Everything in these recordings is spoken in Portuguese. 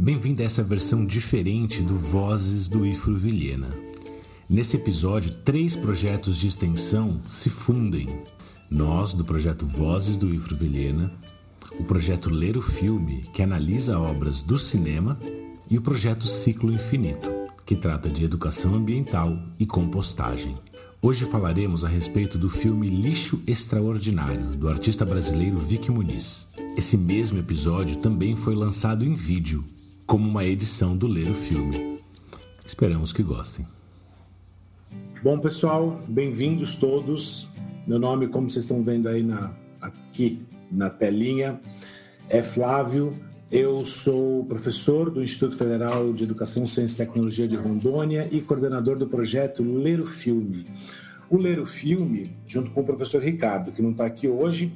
Bem-vindo a essa versão diferente do Vozes do IFRO Vilhena. Nesse episódio, três projetos de extensão se fundem. Nós, do projeto Vozes do IFRO Vilhena, o projeto Ler o Filme, que analisa obras do cinema, e o projeto Ciclo Infinito, que trata de educação ambiental e compostagem. Hoje falaremos a respeito do filme Lixo Extraordinário, do artista brasileiro Vic Muniz. Esse mesmo episódio também foi lançado em vídeo, como uma edição do Ler o Filme. Esperamos que gostem. Bom, pessoal, bem-vindos todos. Meu nome, como vocês estão vendo aí na, aqui na telinha, é Flávio. Eu sou professor do Instituto Federal de Educação, Ciência e Tecnologia de Rondônia e coordenador do projeto Ler o Filme. O Ler o Filme, junto com o professor Ricardo, que não está aqui hoje,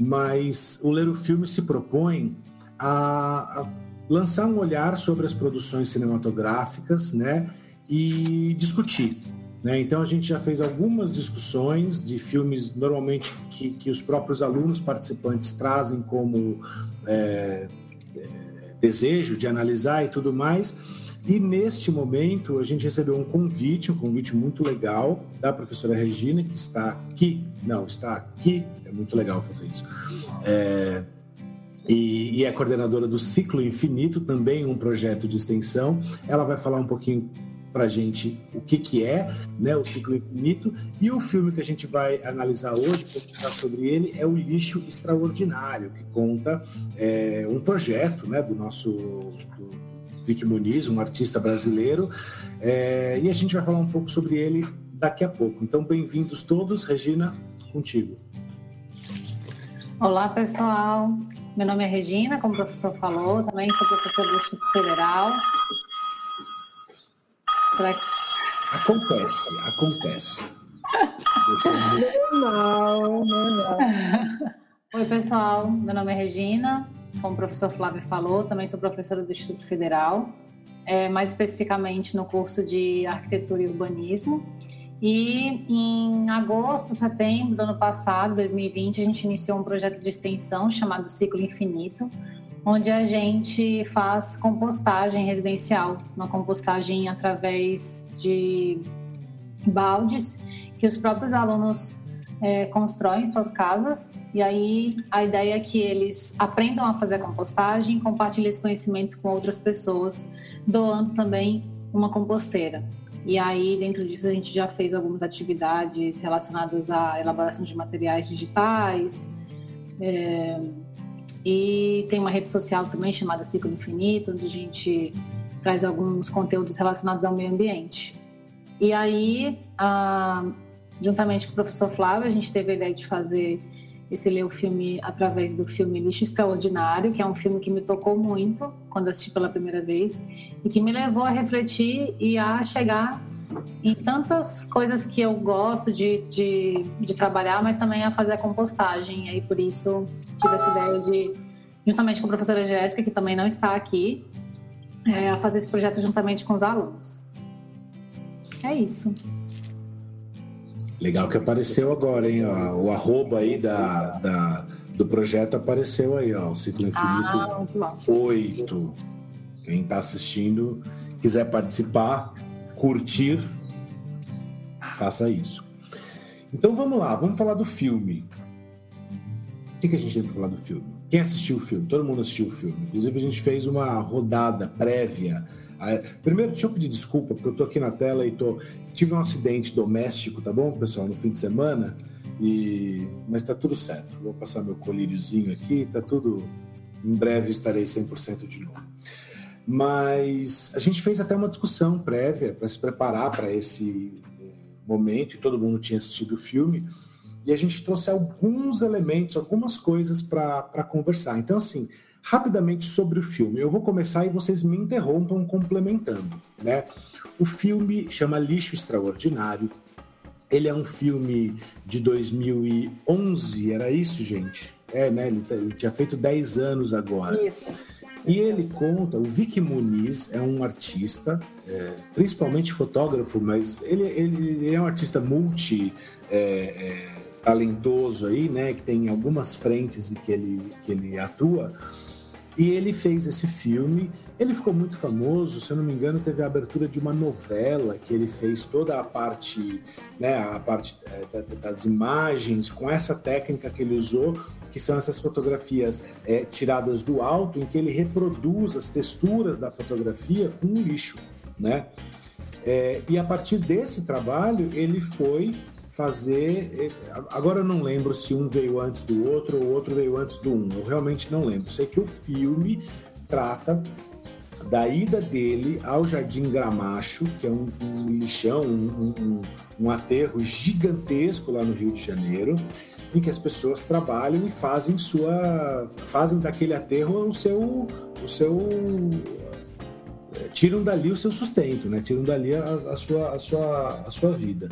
mas o Ler o Filme se propõe a, a lançar um olhar sobre as produções cinematográficas, né, e discutir né? Então a gente já fez algumas discussões de filmes normalmente que, que os próprios alunos participantes trazem como é, é, desejo de analisar e tudo mais. E neste momento a gente recebeu um convite, um convite muito legal da professora Regina, que está aqui, não, está aqui, é muito legal fazer isso. É, e, e é coordenadora do Ciclo Infinito, também um projeto de extensão. Ela vai falar um pouquinho para gente o que, que é né, o ciclo infinito. E o filme que a gente vai analisar hoje, comentar sobre ele, é o Lixo Extraordinário, que conta é, um projeto né, do nosso do Vic Muniz, um artista brasileiro. É, e a gente vai falar um pouco sobre ele daqui a pouco. Então, bem-vindos todos. Regina, contigo. Olá, pessoal. Meu nome é Regina, como o professor falou, também sou professor do Instituto Federal Será que... Acontece, acontece. Normal, normal. Oi, pessoal. Meu nome é Regina. Como o professor Flávio falou, também sou professora do Instituto Federal, é, mais especificamente no curso de Arquitetura e Urbanismo. E em agosto, setembro do ano passado, 2020, a gente iniciou um projeto de extensão chamado Ciclo Infinito, onde a gente faz compostagem residencial, uma compostagem através de baldes que os próprios alunos é, constroem suas casas. E aí a ideia é que eles aprendam a fazer a compostagem, compartilhem esse conhecimento com outras pessoas, doando também uma composteira. E aí, dentro disso, a gente já fez algumas atividades relacionadas à elaboração de materiais digitais, é, e tem uma rede social também chamada Ciclo Infinito, onde a gente traz alguns conteúdos relacionados ao meio ambiente. E aí, juntamente com o professor Flávio, a gente teve a ideia de fazer esse ler o filme através do filme Lixo Extraordinário, que é um filme que me tocou muito quando assisti pela primeira vez e que me levou a refletir e a chegar em tantas coisas que eu gosto de, de, de trabalhar, mas também a fazer a compostagem. E aí, por isso, tive essa ideia de, juntamente com a professora Jéssica, que também não está aqui, é, a fazer esse projeto juntamente com os alunos. É isso. Legal que apareceu agora, hein? O arroba aí da, da, do projeto apareceu aí, ó. O Ciclo Infinito ah, 8. Quem está assistindo, quiser participar, curtir, faça isso. Então vamos lá, vamos falar do filme. O que, que a gente tem para falar do filme? Quem assistiu o filme? Todo mundo assistiu o filme. Inclusive, a gente fez uma rodada prévia. Primeiro, deixa eu pedir desculpa, porque eu tô aqui na tela e tô. Tive um acidente doméstico, tá bom, pessoal, no fim de semana. E... Mas tá tudo certo. Vou passar meu colíriozinho aqui, tá tudo. Em breve estarei 100% de novo. Mas a gente fez até uma discussão prévia para se preparar para esse eh, momento, e todo mundo tinha assistido o filme, e a gente trouxe alguns elementos, algumas coisas para conversar. Então, assim, rapidamente sobre o filme. Eu vou começar e vocês me interrompam complementando, né? O filme chama Lixo Extraordinário. Ele é um filme de 2011, era isso, gente? É, né? Ele, tá, ele tinha feito 10 anos agora. Isso. E ele conta, o Vic Muniz é um artista, é, principalmente fotógrafo, mas ele, ele, ele, é um artista multi é, é, talentoso aí, né? Que tem algumas frentes em que ele, que ele atua. E ele fez esse filme, ele ficou muito famoso, se eu não me engano, teve a abertura de uma novela que ele fez toda a parte, né, a parte é, das imagens com essa técnica que ele usou, que são essas fotografias é, tiradas do alto, em que ele reproduz as texturas da fotografia com um lixo, né? É, e a partir desse trabalho ele foi fazer. Eh, agora eu não lembro se um veio antes do outro ou o outro veio antes do um. Eu realmente não lembro. Sei que o filme trata da ida dele ao Jardim Gramacho, que é um, um lixão, um, um, um, aterro gigantesco lá no Rio de Janeiro, em que as pessoas trabalham e fazem sua, fazem daquele aterro o seu, o seu, eh, tiram dali o seu sustento, né? Tiram dali a, a sua, a sua, a sua vida.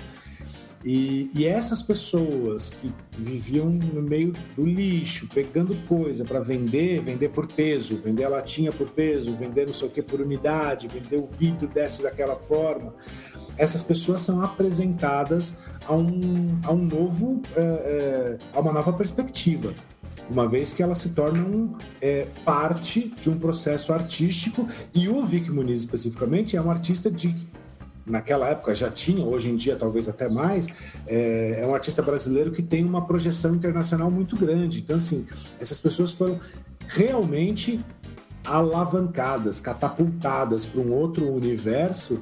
E, e, essas pessoas que viviam no meio do lixo, pegando coisa para vender, vender por peso, vender a latinha por peso, vender não sei o que por unidade, vender o vidro desse daquela forma, essas pessoas são apresentadas a um, a um novo, é, é, a uma nova perspectiva uma vez que elas se tornam é, parte de um processo artístico. E o Vic Muniz especificamente é um artista de naquela época já tinha, hoje em dia talvez até mais, é, é, um artista brasileiro que tem uma projeção internacional muito grande. Então, assim, essas pessoas foram realmente alavancadas, catapultadas para um outro universo.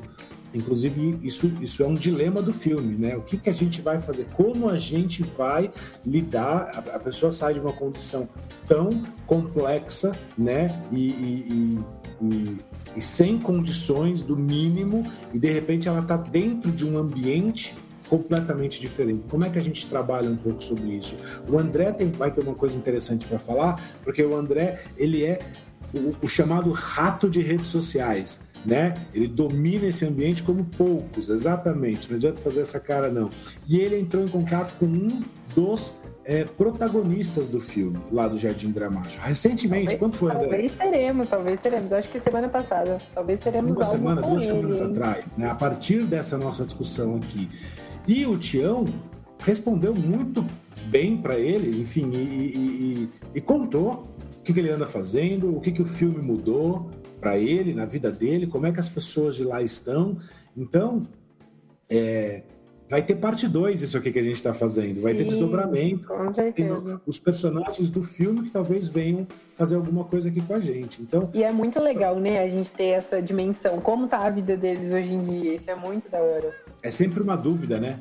Inclusive, isso, isso é um dilema do filme, né? O que, que a gente vai fazer? Como a gente vai lidar? A, a pessoa sai de uma condição tão complexa, né? e, e, e, e e sem condições do mínimo, e de repente ela está dentro de um ambiente completamente diferente. Como é que a gente trabalha um pouco sobre isso? O André tem, vai ter uma coisa interessante para falar, porque o André ele é o, o, chamado rato de redes sociais. Né? Ele domina esse ambiente como poucos, exatamente. Não adianta fazer essa cara, não. E ele entrou em contato com um dos é, protagonistas do filme, lá do Jardim Gramacho. Recentemente, talvez, quando foi, André? Talvez teremos, talvez teremos. Acho que semana passada. Talvez teremos Uma algo semana, duas ele. semanas atrás, né? A partir dessa nossa discussão aqui. E o Tião respondeu muito bem para ele, enfim, e, e, e, e contou o que, que, ele anda fazendo, o que, que o filme mudou para ele, na vida dele, como é que as pessoas de lá estão. Então, é, Vai ter parte 2 isso aqui que a gente está fazendo. Vai Sim, ter desdobramento. Com certeza. Os personagens do filme que talvez venham fazer alguma coisa aqui com a gente. Então, e é muito legal, né? A gente ter essa dimensão. Como tá a vida deles hoje em dia? Isso é muito da hora. É sempre uma dúvida, né?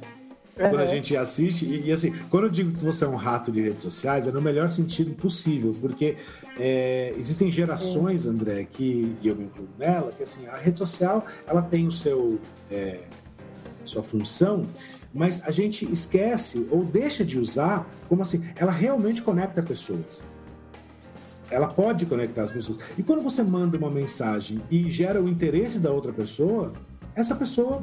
Uhum. Quando a gente assiste, e, e, assim, quando eu digo que você é um rato de redes sociais, é no melhor sentido possível, porque é, existem gerações, André, que, e eu me incluo nela, que assim, a rede social, ela tem o seu, é, sua função, mas a gente esquece ou deixa de usar como assim, ela realmente conecta pessoas. Ela pode conectar as pessoas. E quando você manda uma mensagem e gera o interesse da outra pessoa, essa pessoa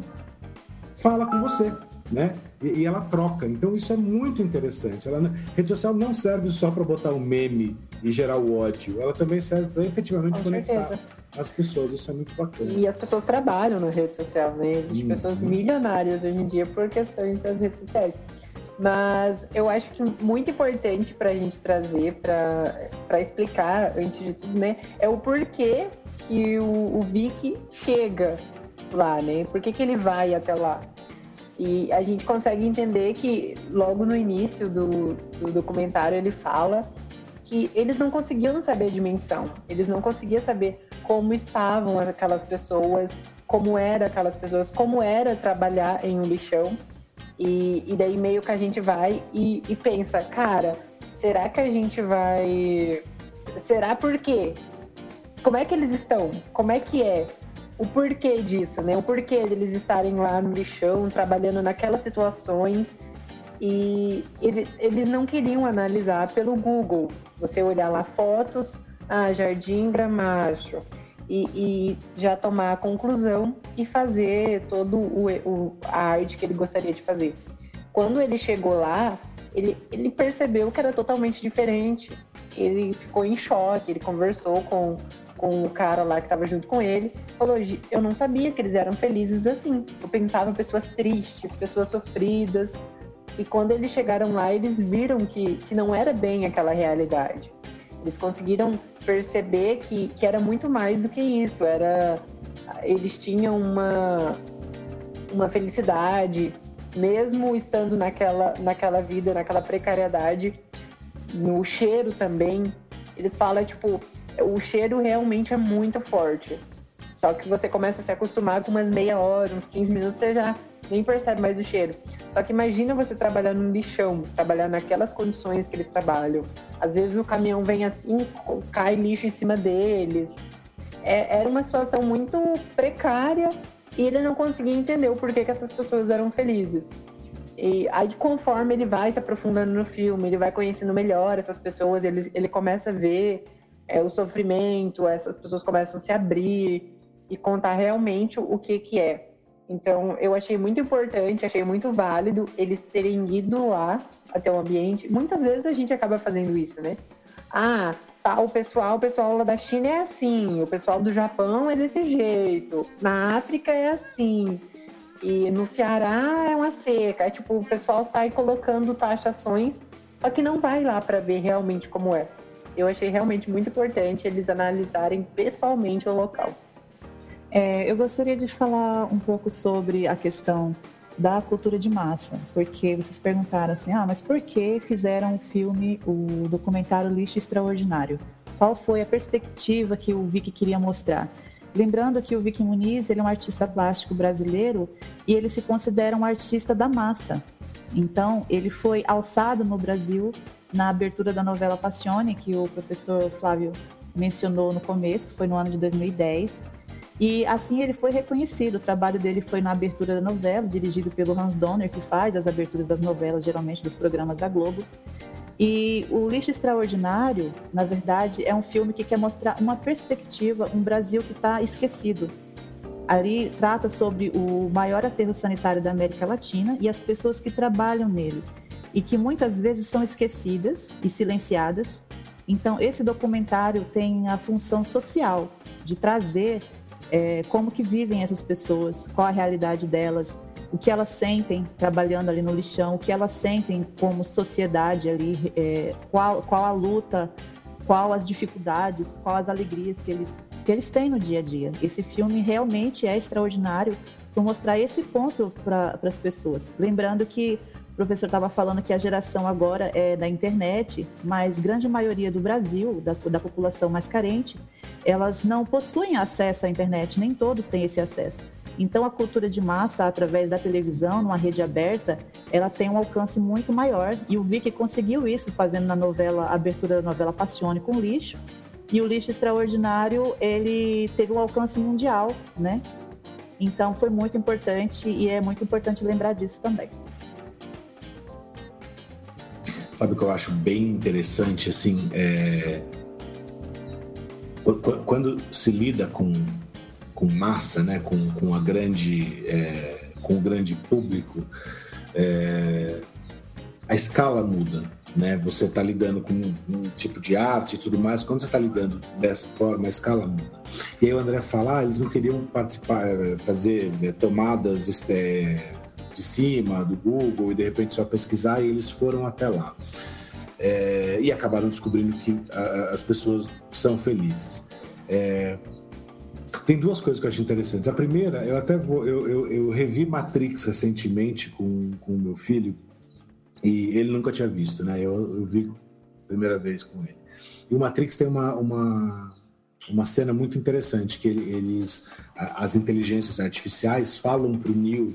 fala com você, né? E, e ela troca. Então isso é muito interessante. Ela, rede social não serve só para botar um meme e gerar o ódio. Ela também serve para efetivamente com conectar. Certeza as pessoas, isso é muito bacana. E as pessoas trabalham na rede social, né? Existem uhum. pessoas milionárias hoje em dia por questões das redes sociais. Mas eu acho que muito importante para a gente trazer, para explicar, antes de tudo, né, é o porquê que o, o Vic chega lá, né? Por que, que ele vai até lá? E a gente consegue entender que logo no início do, do documentário ele fala que eles não conseguiam saber a dimensão, eles não conseguiam saber como estavam aquelas pessoas, como eram aquelas pessoas, como era trabalhar em um lixão. E, e daí meio que a gente vai e, e pensa, cara, será que a gente vai. Será por quê? Como é que eles estão? Como é que é? O porquê disso, né? O porquê deles estarem lá no lixão, trabalhando naquelas situações. E eles, eles não queriam analisar pelo Google. Você olhar lá fotos, ah, Jardim Gramacho, e, e, já tomar a conclusão e fazer todo o, o, a arte que ele gostaria de fazer. Quando ele chegou lá, ele, ele percebeu que era totalmente diferente. Ele ficou em choque, ele conversou com, com o cara lá que estava junto com ele, falou: Eu não sabia que eles eram felizes assim. Eu pensava em pessoas tristes, pessoas sofridas. E quando eles chegaram lá, eles viram que, que não era bem aquela realidade. Eles conseguiram perceber que, que era muito mais do que isso. Era eles tinham uma uma felicidade, mesmo estando naquela naquela vida, naquela precariedade, no cheiro também. Eles falam tipo, o cheiro realmente é muito forte. Só que você começa a se acostumar com umas meia hora, uns 15 minutos, você já nem percebe mais o cheiro. Só que imagina você trabalhar num lixão, trabalhar naquelas condições que eles trabalham. Às vezes o caminhão vem assim, cai lixo em cima deles. É, era uma situação muito precária e ele não conseguia entender o porquê que essas pessoas eram felizes. E aí, conforme ele vai se aprofundando no filme, ele vai conhecendo melhor essas pessoas, ele, ele começa a ver é, o sofrimento, essas pessoas começam a se abrir e contar realmente o que, que é. Então, eu achei muito importante, achei muito válido eles terem ido lá até o ambiente. Muitas vezes a gente acaba fazendo isso, né? Ah, tá, o pessoal, o pessoal lá da China é assim, o pessoal do Japão é desse jeito, na África é assim, e no Ceará é uma seca. É tipo, o pessoal sai colocando taxações, só que não vai lá para ver realmente como é. Eu achei realmente muito importante eles analisarem pessoalmente o local. É, eu gostaria de falar um pouco sobre a questão da cultura de massa, porque vocês perguntaram assim, ah, mas por que fizeram o filme, o documentário Lixo Extraordinário? Qual foi a perspectiva que o Vic queria mostrar? Lembrando que o Vic Muniz ele é um artista plástico brasileiro e ele se considera um artista da massa. Então, ele foi alçado no Brasil na abertura da novela Passione, que o professor Flávio mencionou no começo, foi no ano de 2010 e assim ele foi reconhecido. O trabalho dele foi na abertura da novela, dirigido pelo Hans Donner, que faz as aberturas das novelas, geralmente dos programas da Globo. E o Lixo Extraordinário, na verdade, é um filme que quer mostrar uma perspectiva, um Brasil que está esquecido. Ali trata sobre o maior aterro sanitário da América Latina e as pessoas que trabalham nele e que muitas vezes são esquecidas e silenciadas. Então, esse documentário tem a função social de trazer é, como que vivem essas pessoas, qual a realidade delas, o que elas sentem trabalhando ali no lixão, o que elas sentem como sociedade ali, é, qual, qual a luta, qual as dificuldades, qual as alegrias que eles, que eles têm no dia a dia. Esse filme realmente é extraordinário por mostrar esse ponto para as pessoas. Lembrando que o professor estava falando que a geração agora é da internet, mas grande maioria do Brasil, das, da população mais carente, elas não possuem acesso à internet, nem todos têm esse acesso. Então, a cultura de massa, através da televisão, numa rede aberta, ela tem um alcance muito maior. E o Vic conseguiu isso fazendo na novela, abertura da novela Passione com lixo. E o lixo extraordinário, ele teve um alcance mundial, né? Então, foi muito importante e é muito importante lembrar disso também. Sabe o que eu acho bem interessante, assim, é... quando se lida com, com massa, né, com, com a grande, é... com o grande público, é... a escala muda, né? Você está lidando com um, um, tipo de arte e tudo mais. Quando você está lidando dessa forma, a escala muda. E aí o André fala, ah, eles não queriam participar, fazer é, tomadas é, de cima do Google e de repente só pesquisar e eles foram até lá. É, e acabaram descobrindo que a, as pessoas são felizes. É, tem duas coisas que eu acho interessantes. A primeira, eu até vou, eu, eu, eu revi Matrix recentemente com o meu filho e ele nunca tinha visto, né? Eu, eu vi primeira vez com ele. E o Matrix tem uma, uma, uma cena muito interessante que eles, as inteligências artificiais falam para o Neo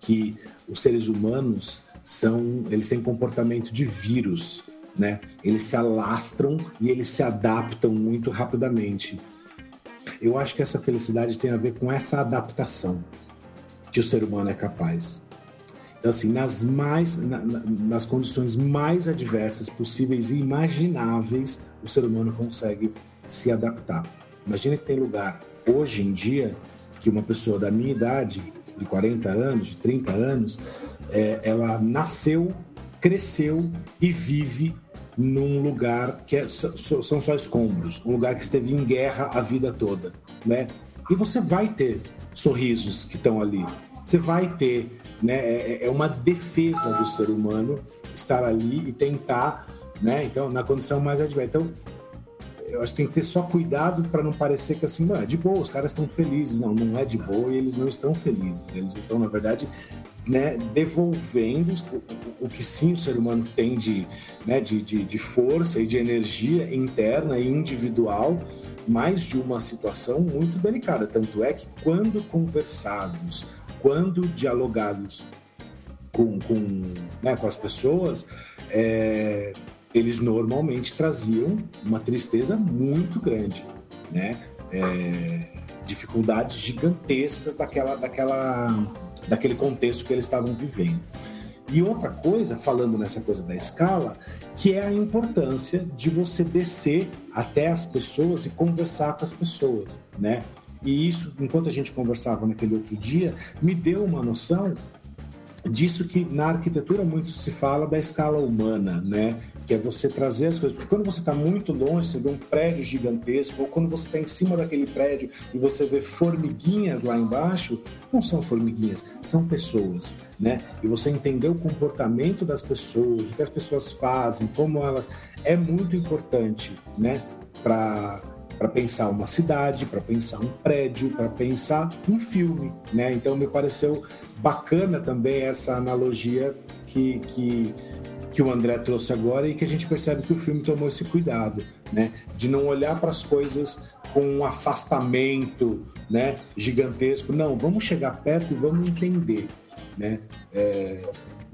que os seres humanos são, eles têm comportamento de vírus, né? Eles se alastram e eles se adaptam muito rapidamente. Eu acho que essa felicidade tem a ver com essa adaptação que o ser humano é capaz. Então, assim, nas, mais, na, nas condições mais adversas possíveis e imagináveis, o ser humano consegue se adaptar. Imagina que tem lugar, hoje em dia, que uma pessoa da minha idade de 40 anos, de 30 anos, é, ela nasceu, cresceu e vive num lugar que é, são só escombros, um lugar que esteve em guerra a vida toda, né? E você vai ter sorrisos que estão ali, você vai ter, né? É, é, é uma defesa do ser humano estar ali e tentar, né? Então, na condição mais adversa. Então, eu acho que tem que ter só cuidado para não parecer que assim, não, é de boa, os caras estão felizes. Não, não é de boa e eles não estão felizes. Eles estão, na verdade, né, devolvendo o, o, que sim o ser humano tem de, né, de, de, de força e de energia interna e individual, mas de uma situação muito delicada. Tanto é que quando conversados, quando dialogados com, com, né, com as pessoas, é, eles normalmente traziam uma tristeza muito grande, né? É, dificuldades gigantescas daquela, daquela, daquele contexto que eles estavam vivendo. E outra coisa, falando nessa coisa da escala, que é a importância de você descer até as pessoas e conversar com as pessoas, né? E isso, enquanto a gente conversava naquele outro dia, me deu uma noção disso que na arquitetura muito se fala da escala humana, né? Que é você trazer as coisas. Porque quando você está muito longe, você vê um prédio gigantesco, ou quando você está em cima daquele prédio e você vê formiguinhas lá embaixo, não são formiguinhas, são pessoas, né? E você entender o comportamento das pessoas, o que as pessoas fazem, como elas. É muito importante, né? Para para pensar uma cidade, para pensar um prédio, para pensar um filme, né? Então me pareceu bacana também essa analogia que, que, que o André trouxe agora e que a gente percebe que o filme tomou esse cuidado, né? De não olhar para as coisas com um afastamento, né? Gigantesco. Não, vamos chegar perto e vamos entender, né? É,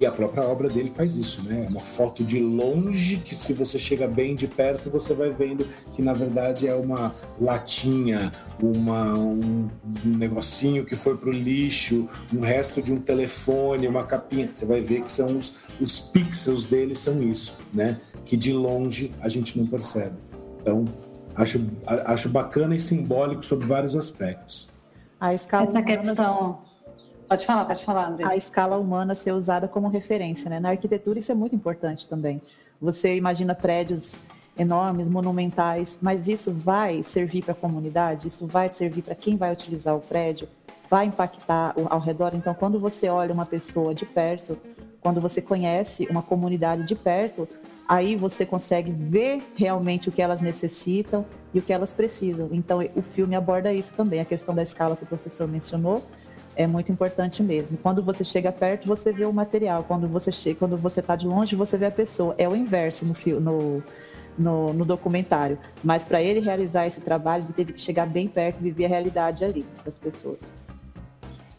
e a própria obra dele faz isso, né? É uma foto de longe que se você chega bem de perto, você vai vendo que na verdade é uma latinha, uma, um, um negocinho que foi pro lixo, um resto de um telefone, uma capinha. Você vai ver que são os, os pixels dele são isso, né? Que de longe a gente não percebe. Então, acho, acho bacana e simbólico sobre vários aspectos. A escala Essa questão Pode falar, pode falar, André. A escala humana ser usada como referência, né? Na arquitetura isso é muito importante também. Você imagina prédios enormes, monumentais, mas isso vai servir para a comunidade, isso vai servir para quem vai utilizar o prédio, vai impactar ao redor. Então, quando você olha uma pessoa de perto, quando você conhece uma comunidade de perto, aí você consegue ver realmente o que elas necessitam e o que elas precisam. Então, o filme aborda isso também, a questão da escala que o professor mencionou, é muito importante mesmo. Quando você chega perto, você vê o material. Quando você chega, quando você está de longe, você vê a pessoa. É o inverso no, no, no, no documentário. Mas para ele realizar esse trabalho, ele teve que chegar bem perto e viver a realidade ali das pessoas.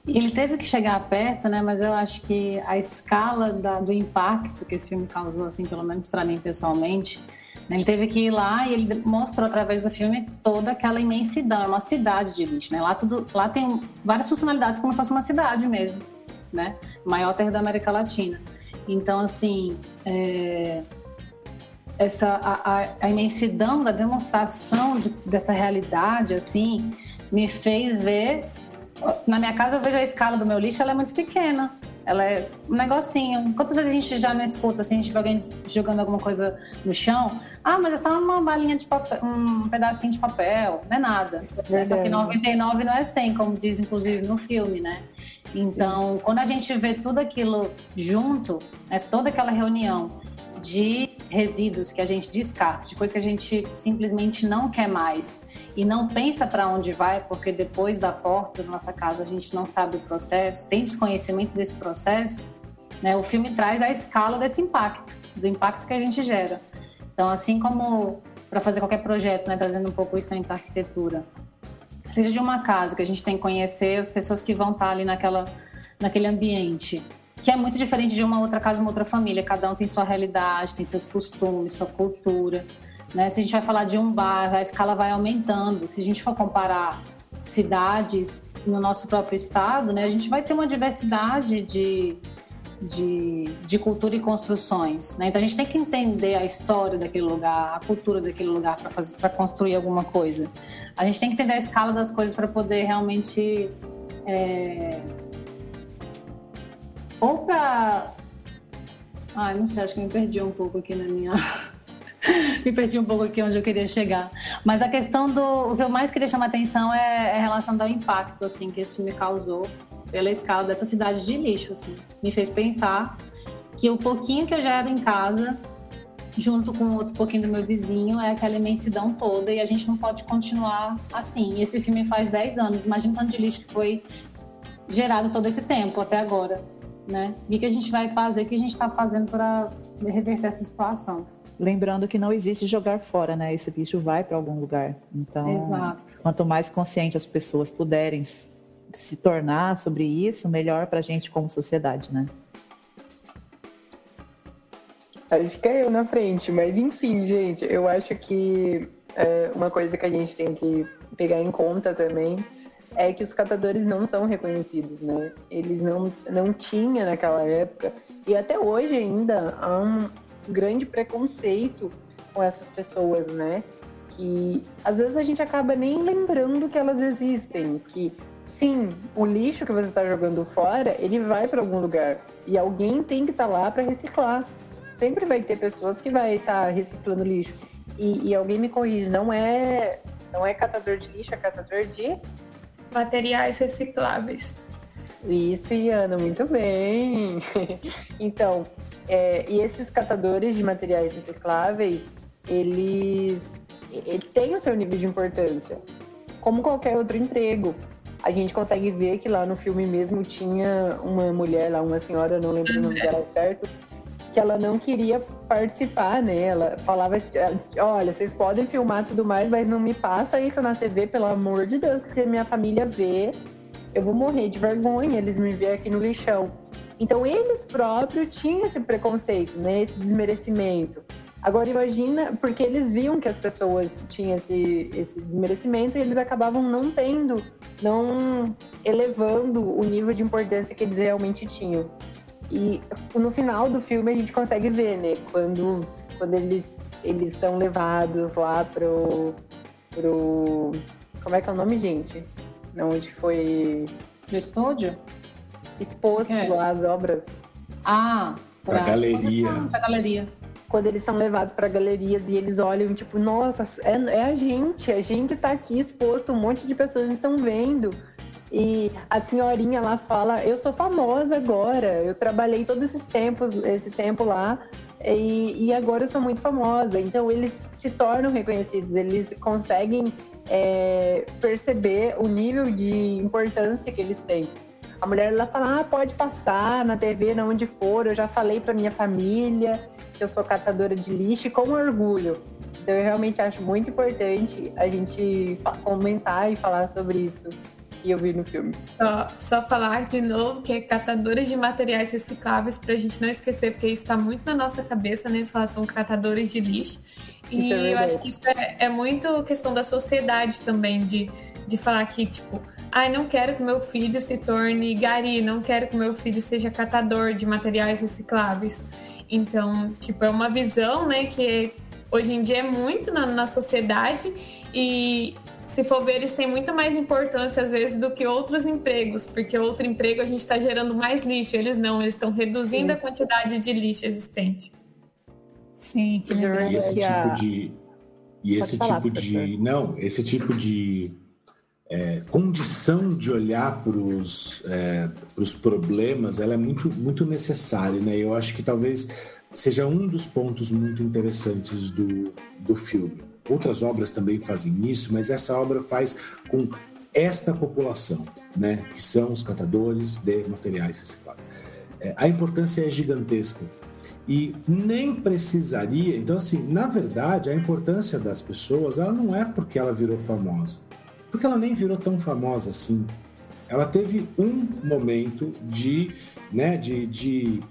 Ele teve que chegar perto, né? Mas eu acho que a escala da, do impacto que esse filme causou, assim, pelo menos para mim pessoalmente, ele teve que ir lá e ele mostrou através do filme toda aquela imensidão, é uma cidade de lixo, né? Lá, tudo, lá tem várias funcionalidades como se fosse uma cidade mesmo, né? maior terra da América Latina. Então, assim, é, essa, a, a, a, imensidão da demonstração de, dessa realidade, assim, me fez ver... Na minha casa eu vejo a escala do meu lixo, ela é muito pequena. Ela é um negocinho. Quantas vezes a gente já não escuta, assim, a gente vê alguém jogando alguma coisa no chão? Ah, mas é só uma balinha de papel, um pedacinho de papel, não é nada. É só que 99 não é 100, como diz, inclusive, no filme, né? Então, quando a gente vê tudo aquilo junto, é toda aquela reunião de resíduos que a gente descarta, de coisas que a gente simplesmente não quer mais e não pensa para onde vai, porque depois da porta da nossa casa a gente não sabe o processo, tem desconhecimento desse processo, né? O filme traz a escala desse impacto, do impacto que a gente gera. Então, assim como para fazer qualquer projeto, né, trazendo um pouco isso para arquitetura, seja de uma casa que a gente tem que conhecer as pessoas que vão estar ali naquela naquele ambiente, que é muito diferente de uma outra casa, uma outra família. Cada um tem sua realidade, tem seus costumes, sua cultura. Né? Se a gente vai falar de um bairro, a escala vai aumentando. Se a gente for comparar cidades no nosso próprio estado, né, a gente vai ter uma diversidade de, de, de cultura e construções. Né? Então a gente tem que entender a história daquele lugar, a cultura daquele lugar para construir alguma coisa. A gente tem que entender a escala das coisas para poder realmente. É... Ou para. Ai, não sei, acho que me perdi um pouco aqui na minha. me perdi um pouco aqui onde eu queria chegar. Mas a questão do. O que eu mais queria chamar atenção é, é relação ao impacto assim, que esse filme causou pela escala dessa cidade de lixo. Assim. Me fez pensar que o pouquinho que eu gero em casa junto com outro pouquinho do meu vizinho, é aquela imensidão toda e a gente não pode continuar assim. E esse filme faz 10 anos, imagina o tanto de lixo que foi gerado todo esse tempo até agora, né? E o que a gente vai fazer, o que a gente está fazendo para reverter essa situação. Lembrando que não existe jogar fora, né? Esse lixo vai para algum lugar. Então, Exato. quanto mais consciente as pessoas puderem se tornar sobre isso, melhor para a gente como sociedade, né? Aí fica eu na frente, mas enfim, gente, eu acho que é, uma coisa que a gente tem que pegar em conta também é que os catadores não são reconhecidos, né? Eles não, não tinham naquela época, e até hoje ainda há um grande preconceito com essas pessoas, né? Que às vezes a gente acaba nem lembrando que elas existem, que sim, o lixo que você está jogando fora, ele vai para algum lugar e alguém tem que estar tá lá para reciclar sempre vai ter pessoas que vai estar tá reciclando lixo. E, e, alguém me corrige, não é, não é catador de lixo, é catador de materiais recicláveis. Isso, Iana, muito bem. então, é, e esses catadores de materiais recicláveis, eles, eles têm o seu nível de importância, como qualquer outro emprego. A gente consegue ver que lá no filme mesmo tinha uma mulher lá, uma senhora, não lembro o nome dela certo, que ela não queria participar, né? Ela falava, olha, vocês podem filmar tudo mais, mas não me passa isso na TV, pelo amor de Deus, que se minha família vê, eu vou morrer de vergonha, eles me verem aqui no lixão. Então eles próprios tinham esse preconceito, né? Esse desmerecimento. Agora imagina, porque eles viam que as pessoas tinham esse, esse desmerecimento e eles acabavam não tendo, não elevando o nível de importância que eles realmente tinham. E no final do filme a gente consegue ver, né? Quando, quando eles, eles são levados lá pro, pro. Como é que é o nome, gente? Onde foi. Pro estúdio? Exposto é. lá as obras. Ah, pra, pra galeria. Pra galeria. Quando eles são levados para galerias e eles olham, tipo, nossa, é, é a gente, a gente tá aqui exposto, um monte de pessoas estão vendo. E a senhorinha lá fala: Eu sou famosa agora, eu trabalhei todos esses tempos, esse tempo lá, e, e agora eu sou muito famosa. Então eles se tornam reconhecidos, eles conseguem é, perceber o nível de importância que eles têm. A mulher lá fala: ah, pode passar na TV, na onde for. Eu já falei para minha família que eu sou catadora de lixo com orgulho. Então eu realmente acho muito importante a gente comentar e falar sobre isso que eu vi no filme. Só, só falar de novo que é catadores de materiais recicláveis, para a gente não esquecer, porque isso está muito na nossa cabeça, né? Falar são catadores de lixo. E é eu acho que isso é, é muito questão da sociedade também, de, de falar que, tipo, ai, não quero que meu filho se torne gari, não quero que meu filho seja catador de materiais recicláveis. Então, tipo, é uma visão, né, que hoje em dia é muito na, na sociedade e se for ver, eles têm muito mais importância às vezes do que outros empregos, porque outro emprego a gente está gerando mais lixo, eles não, eles estão reduzindo Sim. a quantidade de lixo existente. Sim, que e esse tipo a... de e esse falar, tipo professor. de não, esse tipo de é, condição de olhar para os é, problemas, ela é muito muito necessária, né? Eu acho que talvez seja um dos pontos muito interessantes do, do filme Outras obras também fazem isso, mas essa obra faz com esta população, né, que são os catadores de materiais reciclados. É, a importância é gigantesca e nem precisaria. Então, assim, na verdade, a importância das pessoas, ela não é porque ela virou famosa, porque ela nem virou tão famosa assim. Ela teve um momento de, né, de, de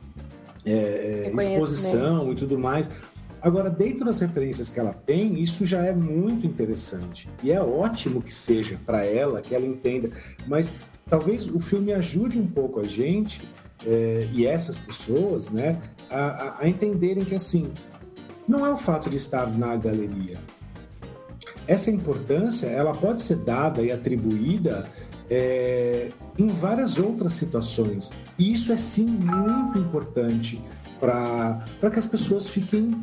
é, é exposição e tudo mais, Agora, dentro das referências que ela tem, isso já é muito interessante. E é ótimo que seja para ela, que ela entenda. Mas talvez o filme ajude um pouco a gente é, e essas pessoas né, a, a entenderem que, assim, não é o fato de estar na galeria. Essa importância ela pode ser dada e atribuída é, em várias outras situações. E isso é sim muito importante para que as pessoas fiquem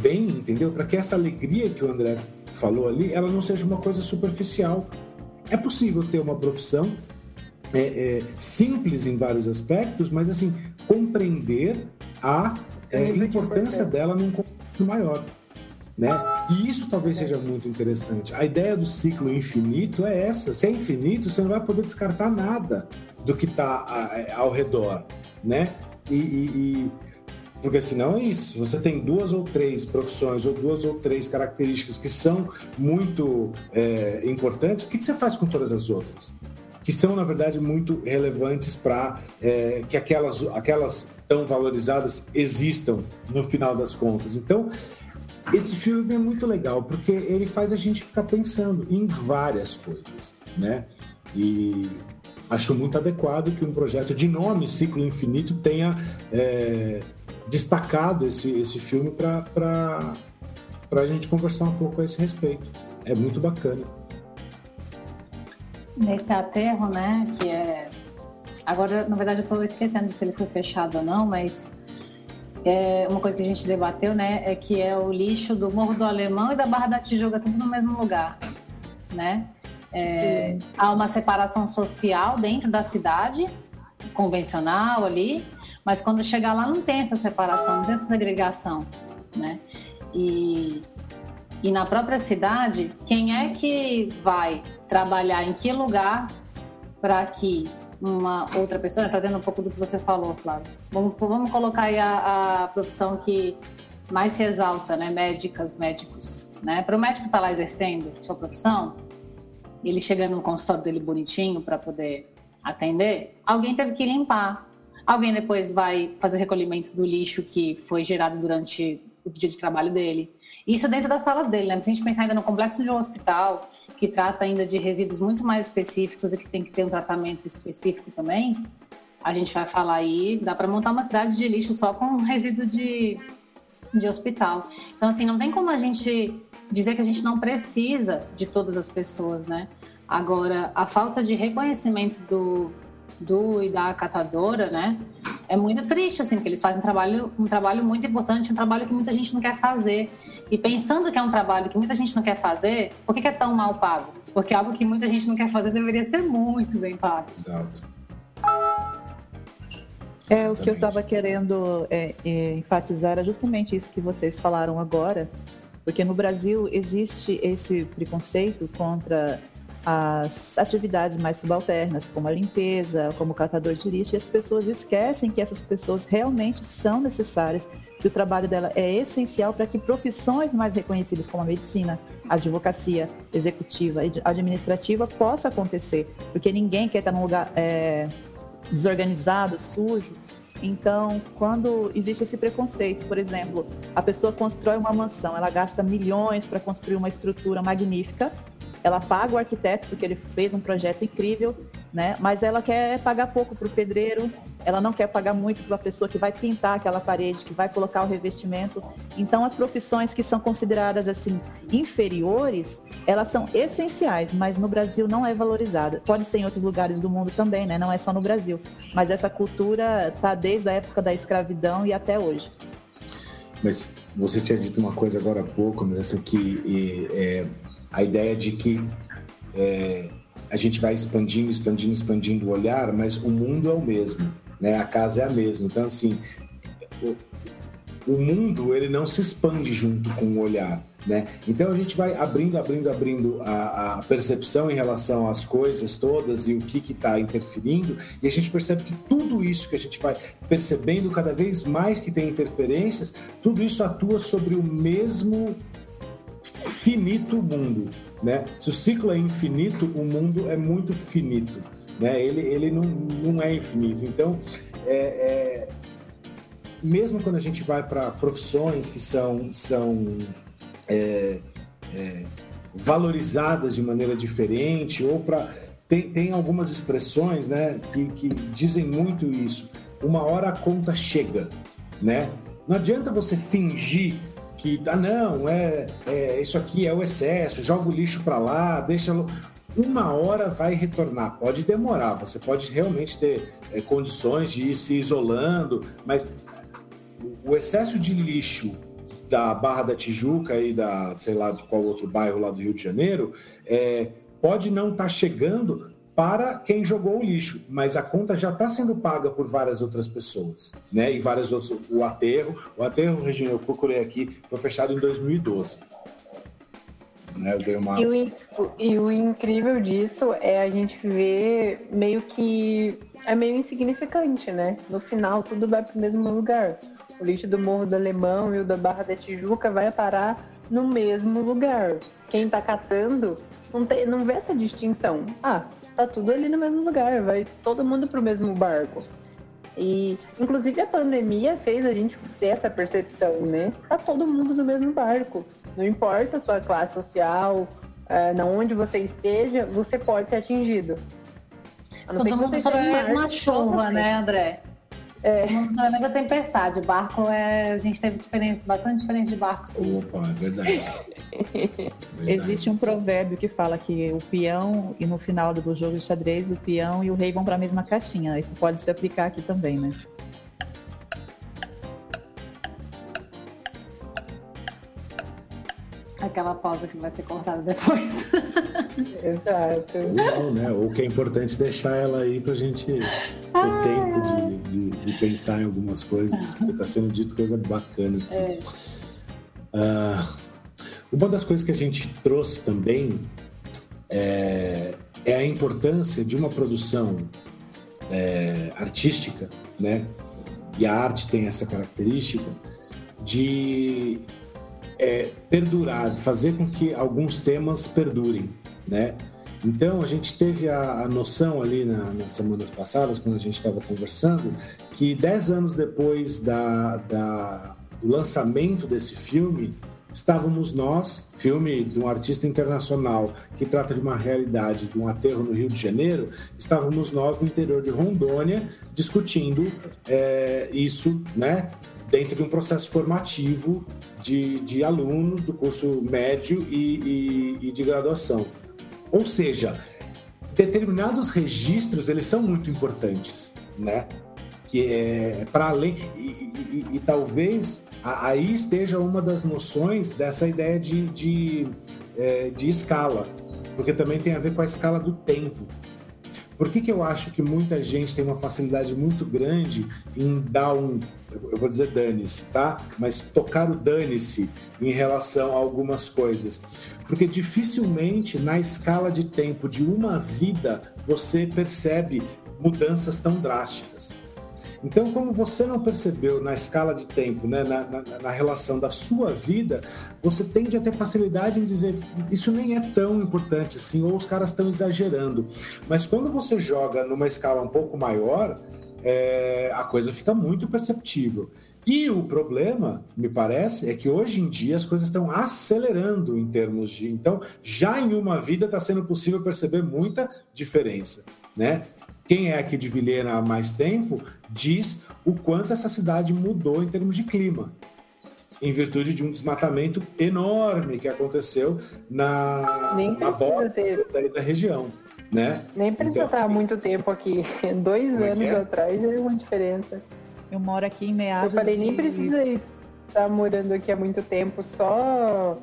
bem, entendeu? Para que essa alegria que o André falou ali, ela não seja uma coisa superficial. É possível ter uma profissão é, é, simples em vários aspectos, mas assim compreender a é, importância dela num para o maior. Né? E isso talvez seja muito interessante. A ideia do ciclo infinito é essa. Se é infinito, você não vai poder descartar nada do que está ao redor, né? E, e, e, porque senão é isso. Você tem duas ou três profissões ou duas ou três características que são muito é, importantes. O que, você faz com todas as outras? Que são na verdade muito relevantes para é, que aquelas aquelas tão valorizadas existam no final das contas. Então esse filme é muito legal porque ele faz a gente ficar pensando em várias coisas, né? E acho muito adequado que um projeto de nome Ciclo Infinito tenha é, destacado esse, esse filme para a gente conversar um pouco a esse respeito. É muito bacana. Nesse aterro, né, que é... Agora, na verdade, eu estou esquecendo se ele foi fechado ou não, mas é uma coisa que a gente debateu, né, é que é o lixo do Morro do Alemão e da Barra da Tijuca, tudo no mesmo lugar, né? É, há uma separação social dentro da cidade, convencional ali, mas quando chegar lá não tem essa separação, não tem essa segregação, né? E, e na própria cidade, quem é que vai trabalhar em que lugar para que uma outra pessoa, trazendo um pouco do que você falou, Flávio. Vamos, vamos colocar aí a, a profissão que mais se exalta, né? Médicas, médicos. Né? Para o médico estar tá lá exercendo sua profissão, ele chegando no consultório dele bonitinho para poder atender, alguém teve que limpar. Alguém depois vai fazer recolhimento do lixo que foi gerado durante o dia de trabalho dele. Isso dentro da sala dele, né? Se a gente pensar ainda no complexo de um hospital, que trata ainda de resíduos muito mais específicos e que tem que ter um tratamento específico também, a gente vai falar aí, dá para montar uma cidade de lixo só com resíduo de, de hospital. Então, assim, não tem como a gente dizer que a gente não precisa de todas as pessoas, né? Agora, a falta de reconhecimento do, do e da catadora, né? É muito triste, assim, porque eles fazem um trabalho, um trabalho muito importante, um trabalho que muita gente não quer fazer. E pensando que é um trabalho que muita gente não quer fazer, por que, é tão mal pago? Porque algo que muita gente não quer fazer deveria ser muito bem pago. Exato. É, o que eu estava querendo é, é, enfatizar era justamente isso que vocês falaram agora, porque no Brasil existe esse preconceito contra as atividades mais subalternas, como a limpeza, como o catador de lixo, e as pessoas esquecem que essas pessoas realmente são necessárias, que o trabalho dela é essencial para que profissões mais reconhecidas, como a medicina, a advocacia executiva e administrativa, possa acontecer, porque ninguém quer estar num lugar é, desorganizado, sujo. Então, quando existe esse preconceito, por exemplo, a pessoa constrói uma mansão, ela gasta milhões para construir uma estrutura magnífica, ela paga o arquiteto porque ele fez um projeto incrível, né? Mas ela quer pagar pouco para o pedreiro, ela não quer pagar muito para a pessoa que vai pintar aquela parede, que vai colocar o revestimento. Então, as profissões que são consideradas assim inferiores, elas são essenciais, mas no Brasil não é valorizada. Pode ser em outros lugares do mundo também, né? Não é só no Brasil. Mas essa cultura está desde a época da escravidão e até hoje. Mas você tinha dito uma coisa agora há pouco, nessa que é a ideia de que é, a gente vai expandindo, expandindo, expandindo o olhar, mas o mundo é o mesmo, né? A casa é a mesma. Então, assim, o, o mundo ele não se expande junto com o olhar, né? Então a gente vai abrindo, abrindo, abrindo a, a percepção em relação às coisas todas e o que está interferindo, e a gente percebe que tudo isso que a gente vai percebendo cada vez mais que tem interferências, tudo isso atua sobre o mesmo finito mundo, né? Se o ciclo é infinito, o mundo é muito finito, né? Ele, ele não, não é infinito. Então, é, é... mesmo quando a gente vai para profissões que são, são é, é, valorizadas de maneira diferente ou para tem, tem algumas expressões, né, que, que dizem muito isso. Uma hora a conta chega, né? Não adianta você fingir que ah, não, é, é isso aqui é o excesso, joga o lixo para lá, deixa uma hora vai retornar. Pode demorar, você pode realmente ter é, condições de ir se isolando, mas o excesso de lixo da Barra da Tijuca e da, sei lá, de qual outro bairro lá do Rio de Janeiro, é, pode não estar tá chegando para quem jogou o lixo, mas a conta já está sendo paga por várias outras pessoas, né? E várias outras. O aterro, o aterro, Regina, eu procurei aqui, foi fechado em 2012. Né? Uma... E, o, e o incrível disso é a gente ver meio que é meio insignificante, né? No final tudo vai para o mesmo lugar. O lixo do Morro do Alemão e o da Barra da Tijuca vai parar no mesmo lugar. Quem está catando não, tem, não vê essa distinção. Ah, tá tudo ali no mesmo lugar, vai todo mundo pro mesmo barco. E, inclusive, a pandemia fez a gente ter essa percepção, né? Tá todo mundo no mesmo barco. Não importa a sua classe social, é, na onde você esteja, você pode ser atingido. Todo mundo sob a mesma chuva, né, André? É. Todo a mesma tempestade. Barco é. A gente teve diferença, bastante diferença de barco, sim. Opa, é verdade. verdade. Existe um provérbio que fala que o peão, e no final do jogo de xadrez, o peão e o rei vão para a mesma caixinha. Isso pode se aplicar aqui também, né? Aquela pausa que vai ser cortada depois. Exato. Ou, né? Ou que é importante deixar ela aí pra gente ter ah. tempo de, de, de, pensar em algumas coisas, porque tá sendo dito coisa bacana aqui. É. Uh, uma das coisas que a gente trouxe também é, é a importância de uma produção é, artística, né? E a arte tem essa característica de é, perdurar, fazer com que alguns temas perdurem, né? Então a gente teve a, a noção ali na, nas semanas passadas, quando a gente estava conversando, que dez anos depois da, da, do lançamento desse filme, estávamos nós, filme de um artista internacional que trata de uma realidade de um aterro no Rio de Janeiro, estávamos nós no interior de Rondônia discutindo é, isso, né? Dentro de um processo formativo de, de alunos do curso médio e, e, e de graduação. Ou seja, determinados registros eles são muito importantes, né? Que é para além e, e, e, talvez aí esteja uma das noções dessa ideia de, de, é, de escala, porque também tem a ver com a escala do tempo. Por que, que eu acho que muita gente tem uma facilidade muito grande em dar um, eu vou dizer dane-se, tá? Mas tocar o dane-se em relação a algumas coisas? Porque dificilmente na escala de tempo de uma vida você percebe mudanças tão drásticas. Então, como você não percebeu na escala de tempo, né, na, na, na, relação da sua vida, você tende a ter facilidade em dizer isso nem é tão importante assim, ou os caras estão exagerando. Mas quando você joga numa escala um pouco maior, é, a coisa fica muito perceptível. E o problema, me parece, é que hoje em dia as coisas estão acelerando em termos de. Então, já em uma vida está sendo possível perceber muita diferença. Né? Quem é aqui de Vilhena há mais tempo diz o quanto essa cidade mudou em termos de clima, em virtude de um desmatamento enorme que aconteceu na, na borda ter... da, da, região. Né? Nem precisa então, estar assim, muito tempo aqui. Dois é anos é? atrás já é uma diferença. Eu moro aqui em meados. Eu falei, de... nem precisa estar morando aqui há muito tempo, só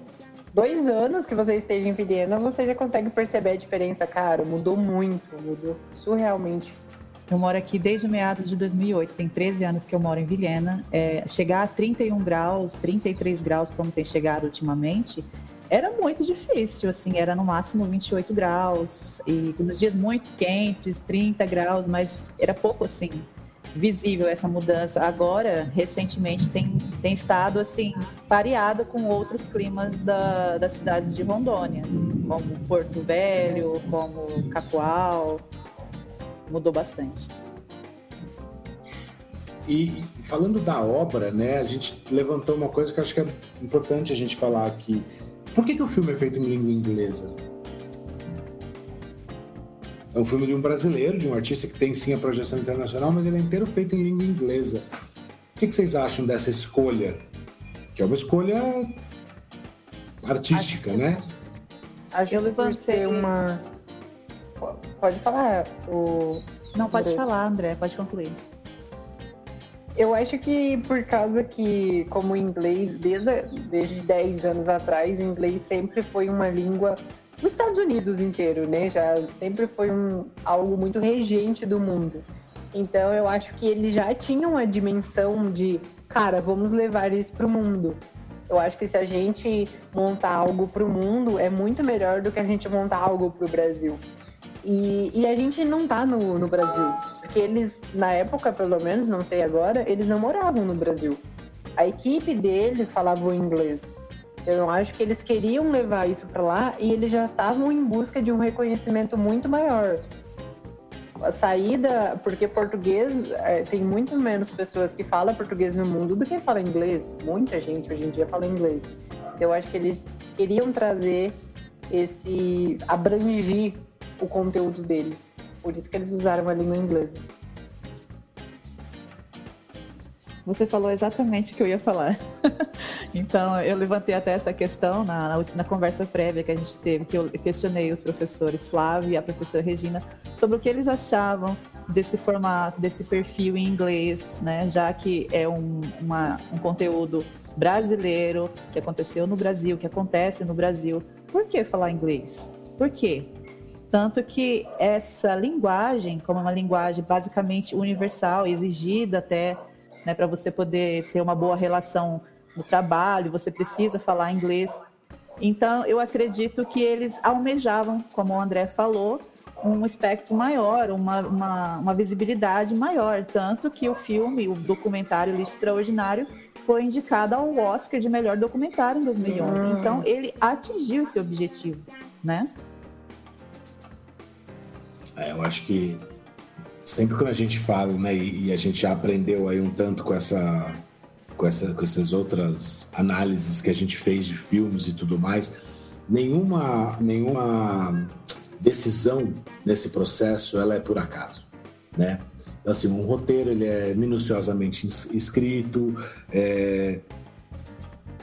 dois anos que você esteja em Vilhena, você já consegue perceber a diferença, cara. Mudou muito, mudou surrealmente. Eu moro aqui desde meados de 2008, tem 13 anos que eu moro em Vilhena. É, chegar a 31 graus, 33 graus, como tem chegado ultimamente, era muito difícil, assim, era no máximo 28 graus, e nos dias muito quentes, 30 graus, mas era pouco assim visível essa mudança. Agora, recentemente, tem, tem estado assim pareado com outros climas da, das cidades de Rondônia, como Porto Velho, como Cacoal. Mudou bastante. E falando da obra, né, a gente levantou uma coisa que eu acho que é importante a gente falar aqui. Por que, que o filme é feito em língua inglesa? É um filme de um brasileiro, de um artista que tem sim a projeção internacional, mas ele é inteiro feito em língua inglesa. O que, que vocês acham dessa escolha? Que é uma escolha artística, acho, né? Acho que por ser uma. Pode falar. O... Não, pode falar, André, pode concluir. Eu acho que por causa que, como o inglês, desde, desde 10 anos atrás, inglês sempre foi uma língua os Estados Unidos inteiro, né? Já sempre foi um, algo muito regente do mundo. Então eu acho que eles já tinham a dimensão de, cara, vamos levar isso para o mundo. Eu acho que se a gente montar algo para o mundo é muito melhor do que a gente montar algo para o Brasil. E, e, a gente não tá no, no Brasil, porque eles, na época pelo menos, não sei agora, eles não moravam no Brasil. A equipe deles falava inglês. Eu acho que eles queriam levar isso para lá e eles já estavam em busca de um reconhecimento muito maior. A saída, porque português é, tem muito menos pessoas que falam português no mundo do que falam inglês. Muita gente hoje em dia fala inglês. Eu acho que eles queriam trazer esse abrangir o conteúdo deles. Por isso que eles usaram a língua inglesa. Você falou exatamente o que eu ia falar. então, eu levantei até essa questão na, na, na, conversa prévia que a gente teve, que eu questionei os professores Flávio e a professora Regina sobre o que eles achavam desse formato, desse perfil em inglês, né? Já que é um, uma, um conteúdo brasileiro, que aconteceu no Brasil, que acontece no Brasil. Por que falar inglês? Por quê? Tanto que essa linguagem, como uma linguagem basicamente universal, exigida até né, para você poder ter uma boa relação no trabalho, você precisa falar inglês. Então, eu acredito que eles almejavam, como o André falou, um espectro maior, uma, uma, uma visibilidade maior. Tanto que o filme, o documentário Lixo Extraordinário, foi indicado ao Oscar de melhor documentário em 2011. Hum. Então, ele atingiu esse objetivo, né? É, eu acho que sempre quando a gente fala, né, e, a gente já aprendeu aí um tanto com essa, com essa, com essas outras análises que a gente fez de filmes e tudo mais, nenhuma, nenhuma decisão nesse processo ela é por acaso, né? Então, assim, um roteiro ele é minuciosamente escrito, é...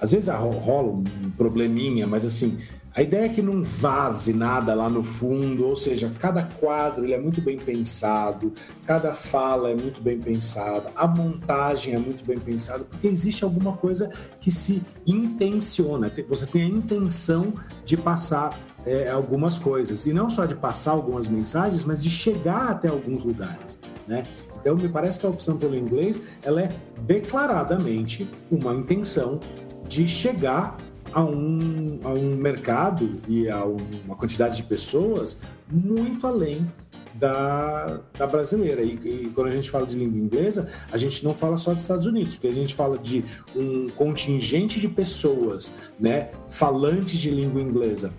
às vezes rola um probleminha, mas assim a ideia é que não vaze nada lá no fundo, ou seja, cada quadro ele é muito bem pensado, cada fala é muito bem pensada, a montagem é muito bem pensada, porque existe alguma coisa que se intenciona. Você tem a intenção de passar é, algumas coisas, e não só de passar algumas mensagens, mas de chegar até alguns lugares, né? Então, me parece que a opção pelo inglês ela é declaradamente uma intenção de chegar a um, a um mercado e a uma quantidade de pessoas muito além da, da brasileira. E, e, quando a gente fala de língua inglesa, a gente não fala só dos Estados Unidos, porque a gente fala de um contingente de pessoas, né, falantes de língua inglesa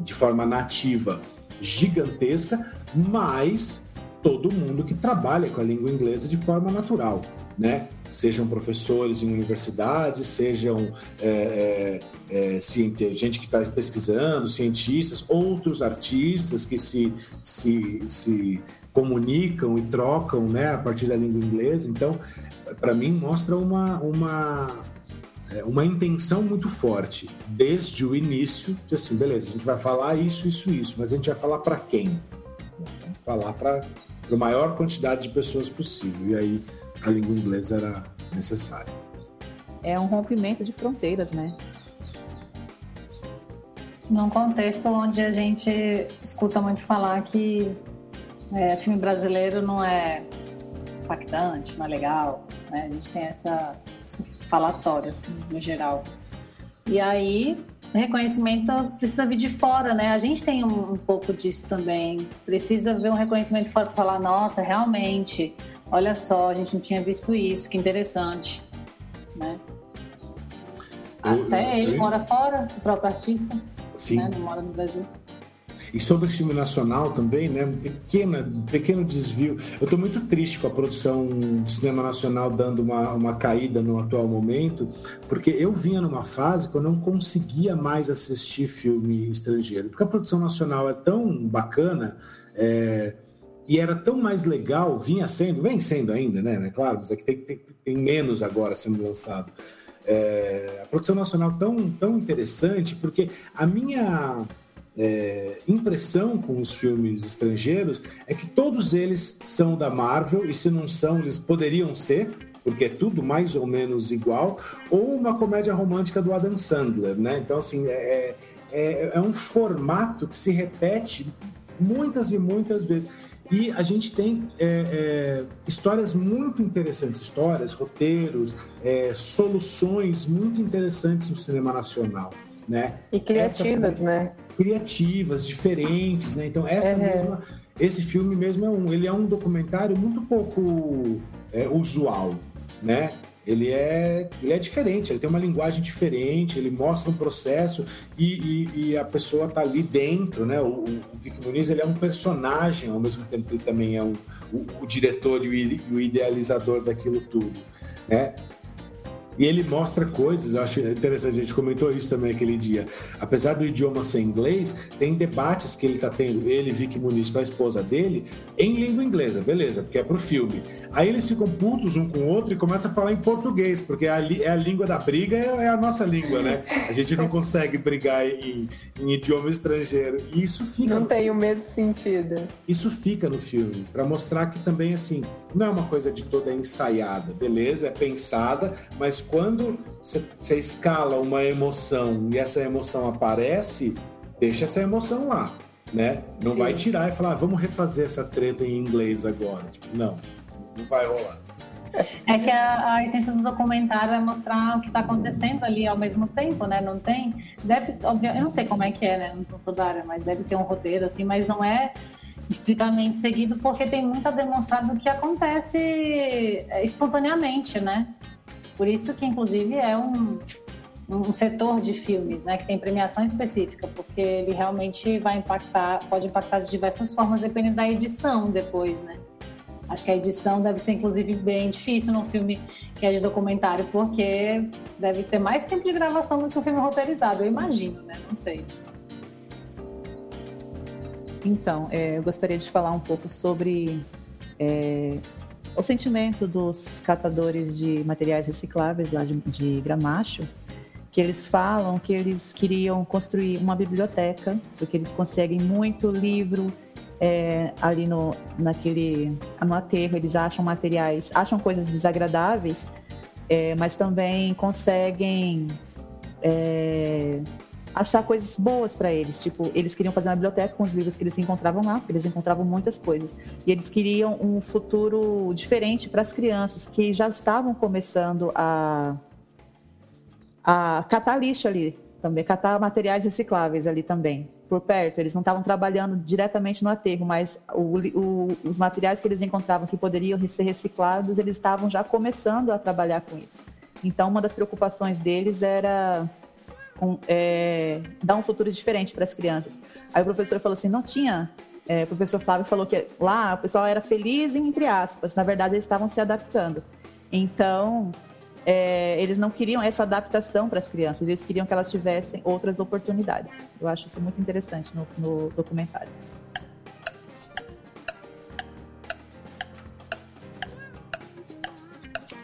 de forma nativa gigantesca, mas todo mundo que trabalha com a língua inglesa de forma natural, né? Sejam professores em universidades, sejam é, é, é, gente que está pesquisando, cientistas, outros artistas que se, se, se comunicam e trocam né, a partir da língua inglesa. Então, para mim, mostra uma, uma, é, uma intenção muito forte, desde o início, de assim, beleza, a gente vai falar isso, isso, isso, mas a gente vai falar para quem? Falar para a maior quantidade de pessoas possível. E aí a língua inglesa era necessária. É um rompimento de fronteiras, né? Num contexto onde a gente escuta muito falar que é, filme brasileiro não é impactante, não é legal, né? A gente tem essa, esse falatório, assim, no geral. E aí, reconhecimento precisa vir de fora, né? A gente tem um, um pouco disso também. Precisa ver um reconhecimento fora para falar, nossa, realmente, olha só, a gente não tinha visto isso, que interessante, né? Até eu, ele mora fora, o próprio artista, Sim. Né? não mora no Brasil. E sobre o filme nacional também, né? Pequena, pequeno desvio. Eu estou muito triste com a produção de cinema nacional dando uma, uma caída no atual momento, porque eu vinha numa fase que eu não conseguia mais assistir filme estrangeiro. Porque a produção nacional é tão bacana. É, e era tão mais legal, vinha sendo, vem sendo ainda, né? É claro, mas é que tem, tem, tem menos agora sendo lançado. É, a produção nacional tão, tão interessante, porque a minha é, impressão com os filmes estrangeiros é que todos eles são da Marvel, e se não são, eles poderiam ser, porque é tudo mais ou menos igual, ou uma comédia romântica do Adam Sandler, né? Então, assim, é, é, é, é um formato que se repete muitas e muitas vezes. E a gente tem é, é, histórias muito interessantes, histórias, roteiros, é, soluções muito interessantes no cinema nacional, né? E criativas, essa, né? Criativas, diferentes, né? Então essa mesma, esse filme mesmo é um, ele é um documentário muito pouco é, usual, né? Ele é, ele é diferente, ele tem uma linguagem diferente, ele mostra um processo e, e, e a pessoa está ali dentro, né? O, o Vic Muniz ele é um personagem, ao mesmo tempo ele também é um, o, o diretor e o idealizador daquilo tudo, né? E ele mostra coisas, eu acho interessante, a gente comentou isso também aquele dia. Apesar do idioma ser inglês, tem debates que ele está tendo, ele, Vicky Muniz, com a esposa dele, em língua inglesa, beleza, porque é pro filme. Aí eles ficam putos um com o outro e começam a falar em português, porque é a, é a língua da briga, é, é, a nossa língua, né? A gente não consegue brigar em, em idioma estrangeiro. E isso fica. Não tem filme. o mesmo sentido. Isso fica no filme, para mostrar que também, assim, não é uma coisa de toda ensaiada, beleza? É pensada, mas quando você escala uma emoção e essa emoção aparece, deixa essa emoção lá. Né? Não Sim. vai tirar e falar, ah, vamos refazer essa treta em inglês agora. Tipo, não não vai rolar. É que a, a, essência do documentário é mostrar o que está acontecendo ali ao mesmo tempo, né? Não tem. Deve, eu não sei como é que é, né? Não sou da área, mas deve ter um roteiro, assim, mas não é estritamente seguido, porque tem muito a demonstrar do que acontece é, espontaneamente, né? Por isso que, inclusive, é um, um setor de filmes, né? Que tem premiação específica, porque ele realmente vai impactar, pode impactar de diversas formas, dependendo da edição depois, né? Acho que a edição deve ser, inclusive, bem difícil num filme que é de documentário, porque deve ter mais tempo de gravação do que um filme roteirizado, eu imagino, né? Não sei. Então, é, eu gostaria de falar um pouco sobre é, o sentimento dos catadores de materiais recicláveis lá de, de Gramacho, que eles falam que eles queriam construir uma biblioteca, porque eles conseguem muito livro, é, ali no, naquele, no aterro, eles acham materiais, acham coisas desagradáveis, é, mas também conseguem é, achar coisas boas para eles. Tipo, eles queriam fazer uma biblioteca com os livros que eles encontravam lá, porque eles encontravam muitas coisas. E eles queriam um futuro diferente para as crianças que já estavam começando a, a catar lixo ali, também catar materiais recicláveis ali também por perto. Eles não estavam trabalhando diretamente no aterro, mas o, o, os materiais que eles encontravam que poderiam ser reciclados, eles estavam já começando a trabalhar com isso. Então, uma das preocupações deles era um, é, dar um futuro diferente para as crianças. Aí o professor falou assim: não tinha. É, o professor Flávio falou que lá o pessoal era feliz, entre aspas. Na verdade, eles estavam se adaptando. Então, é, eles não queriam essa adaptação para as crianças, eles queriam que elas tivessem outras oportunidades. Eu acho isso muito interessante no, no documentário.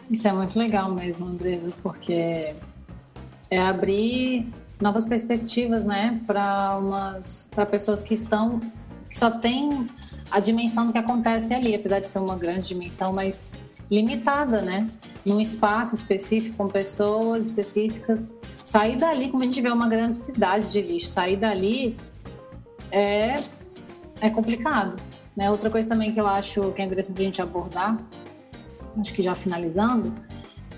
Isso é muito legal mesmo, Andresa, porque é abrir novas perspectivas, né, para umas para pessoas que estão que só têm a dimensão do que acontece ali, apesar de ser uma grande dimensão, mas limitada, né? Num espaço específico, com pessoas específicas. Sair dali, como a gente vê uma grande cidade de lixo, sair dali é, é complicado. Né? Outra coisa também que eu acho que é interessante a gente abordar, acho que já finalizando,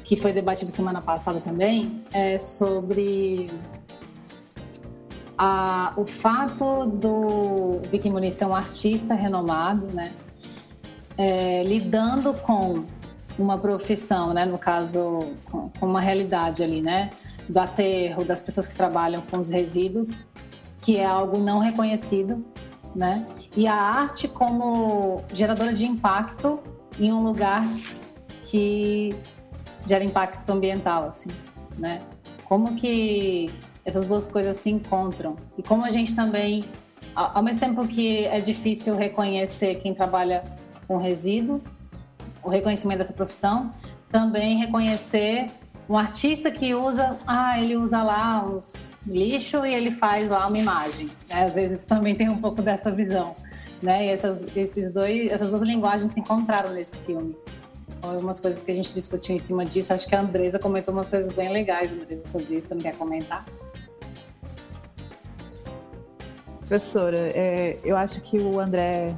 que foi debatido semana passada também, é sobre a, o fato do Vicky Muniz ser um artista renomado, né? É, lidando com uma profissão, né? No caso, com, com uma realidade ali, né? Do aterro, das pessoas que trabalham com os resíduos, que é algo não reconhecido, né? E a arte como geradora de impacto em um lugar que gera impacto ambiental, assim, né? Como que essas duas coisas se encontram e como a gente também, ao mesmo tempo que é difícil reconhecer quem trabalha com resíduo, o reconhecimento dessa profissão, também reconhecer um artista que usa, ah, ele usa lá os lixo e ele faz lá uma imagem. Né? Às vezes também tem um pouco dessa visão, né? E essas, esses dois, essas duas linguagens se encontraram nesse filme. Algumas coisas que a gente discutiu em cima disso. Acho que a Andresa comentou umas coisas bem legais, Andresa, sobre isso. Você não quer comentar? Professora, é, eu acho que o André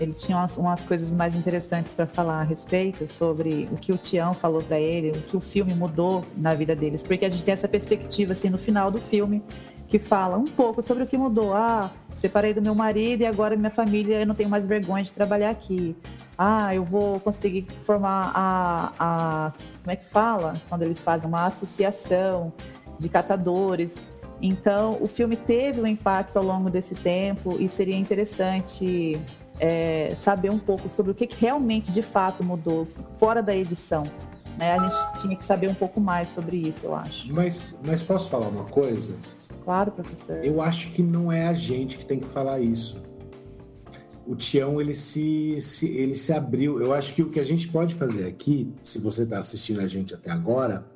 ele tinha umas, umas coisas mais interessantes para falar a respeito sobre o que o Tião falou para ele, o que o filme mudou na vida deles, porque a gente tem essa perspectiva assim no final do filme que fala um pouco sobre o que mudou. Ah, separei do meu marido e agora minha família eu não tenho mais vergonha de trabalhar aqui. Ah, eu vou conseguir formar a, a como é que fala quando eles fazem uma associação de catadores. Então, o filme teve um impacto ao longo desse tempo e seria interessante é, saber um pouco sobre o que, realmente de fato mudou fora da edição. Né? A gente tinha que saber um pouco mais sobre isso, eu acho. Mas, mas posso falar uma coisa? Claro, professor. Eu acho que não é a gente que tem que falar isso. O Tião, ele se, se, ele se abriu. Eu acho que o que a gente pode fazer aqui, se você está assistindo a gente até agora,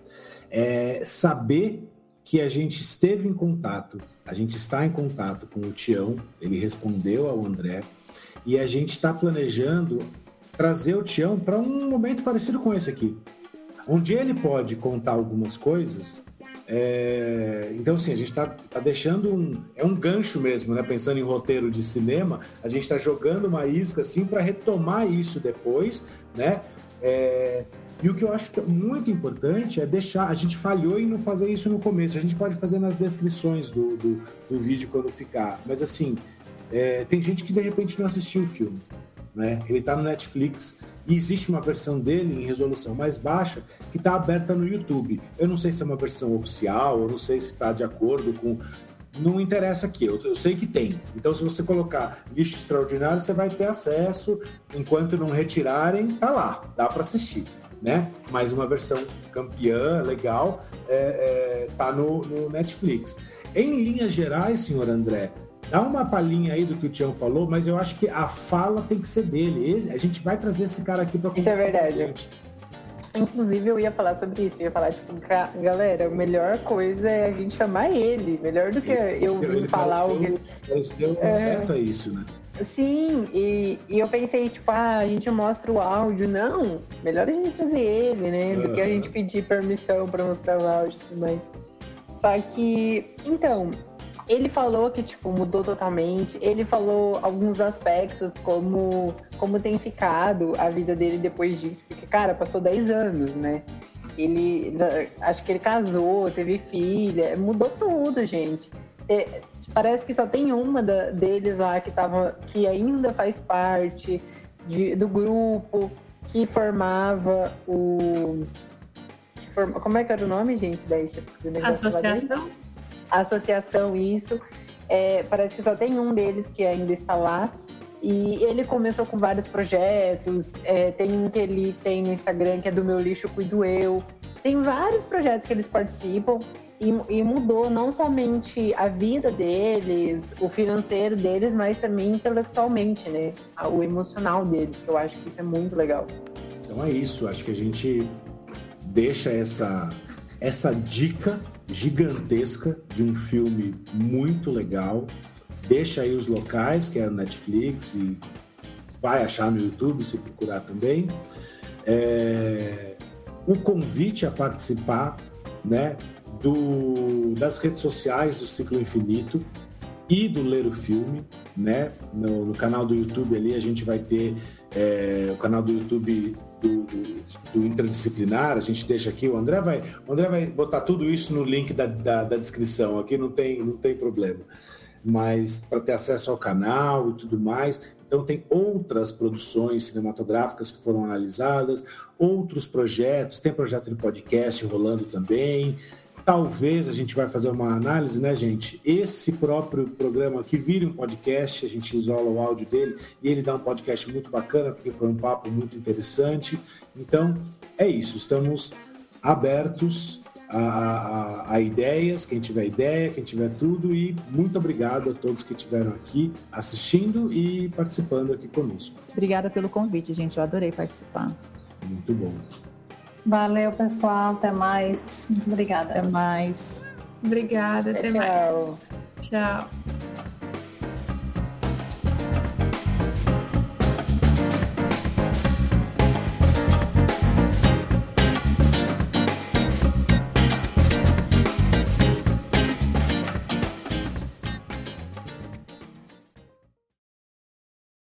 é saber que a gente esteve em contato, a gente está em contato com o Tião, ele respondeu ao André, e a gente está planejando trazer o Tião para um momento parecido com esse aqui, onde ele pode contar algumas coisas. É... Então, assim, a gente está tá deixando um. É um gancho mesmo, né? Pensando em roteiro de cinema, a gente está jogando uma isca assim para retomar isso depois, né? É... E o que eu acho é muito importante é deixar. A gente falhou em não fazer isso no começo. A gente pode fazer nas descrições do, do, do vídeo quando ficar. Mas assim, é, tem gente que de repente não assistiu o filme. Né? Ele está no Netflix e existe uma versão dele em resolução mais baixa que está aberta no YouTube. Eu não sei se é uma versão oficial, eu não sei se está de acordo com. Não interessa aqui, eu, eu, sei que tem. Então, se você colocar lixo extraordinário, você vai ter acesso. Enquanto não retirarem, tá lá, dá para assistir. Né? Mas uma versão campeã, legal, é, é, tá no, no Netflix. Em linhas gerais, senhor André, Dá uma palhinha aí do que o Tião falou, mas eu acho que a fala tem que ser dele. A gente vai trazer esse cara aqui para Isso é verdade. Inclusive, eu ia falar sobre isso. Eu ia falar, tipo, galera, a melhor coisa é a gente chamar ele. Melhor do que ele, eu vir falar o que. Pareceu é... a isso, né? Sim, e, e, eu pensei, tipo, ah, a gente mostra o áudio. Não, melhor a gente trazer ele, né? Do uhum. que a gente pedir permissão para mostrar o áudio e tudo mais. Só que, então, ele falou que, tipo, mudou totalmente. Ele falou alguns aspectos, como, como tem ficado a vida dele depois disso. Porque, cara, passou 10 anos, né? Ele, acho que ele casou, teve filha, mudou tudo, gente. É, parece que só tem uma da, deles lá que, tava, que ainda faz parte de, do grupo que formava o. Que como é que era o nome, gente, da Associação? Associação isso. É, parece que só tem um deles que ainda está lá. E ele começou com vários projetos. É, tem um que ele tem no Instagram que é do Meu Lixo Cuido Eu. Tem vários projetos que eles participam. E, e, mudou não somente a vida deles, o financeiro deles, mas também intelectualmente, né? O emocional deles, que eu acho que isso é muito legal. Então é isso, acho que a gente deixa essa, essa dica gigantesca de um filme muito legal. Deixa aí os locais, que é a Netflix, e vai achar no YouTube se procurar também. É... O convite a participar né, do, das redes sociais do Ciclo Infinito e do Ler o Filme. Né? No, no canal do YouTube ali a gente vai ter é, o canal do YouTube do, do, interdisciplinar, a gente deixa aqui, o André vai, o André vai botar tudo isso no link da, da, da descrição, aqui não tem, não tem problema. Mas para ter acesso ao canal e tudo mais, então tem outras produções cinematográficas que foram analisadas, outros projetos, tem projeto de podcast rolando também, Talvez a gente vai fazer uma análise, né, gente? Esse próprio programa aqui vire um podcast, a gente isola o áudio dele e ele dá um podcast muito bacana, porque foi um papo muito interessante. Então, é isso, estamos abertos a, a, a, ideias, quem tiver ideia, quem tiver tudo, e muito obrigado a todos que estiveram aqui assistindo e participando aqui conosco. Obrigada pelo convite, gente, eu adorei participar. Muito bom. Valeu, pessoal. Até mais. Muito obrigada. Até mais. Obrigada. Até tchau. mais. Tchau.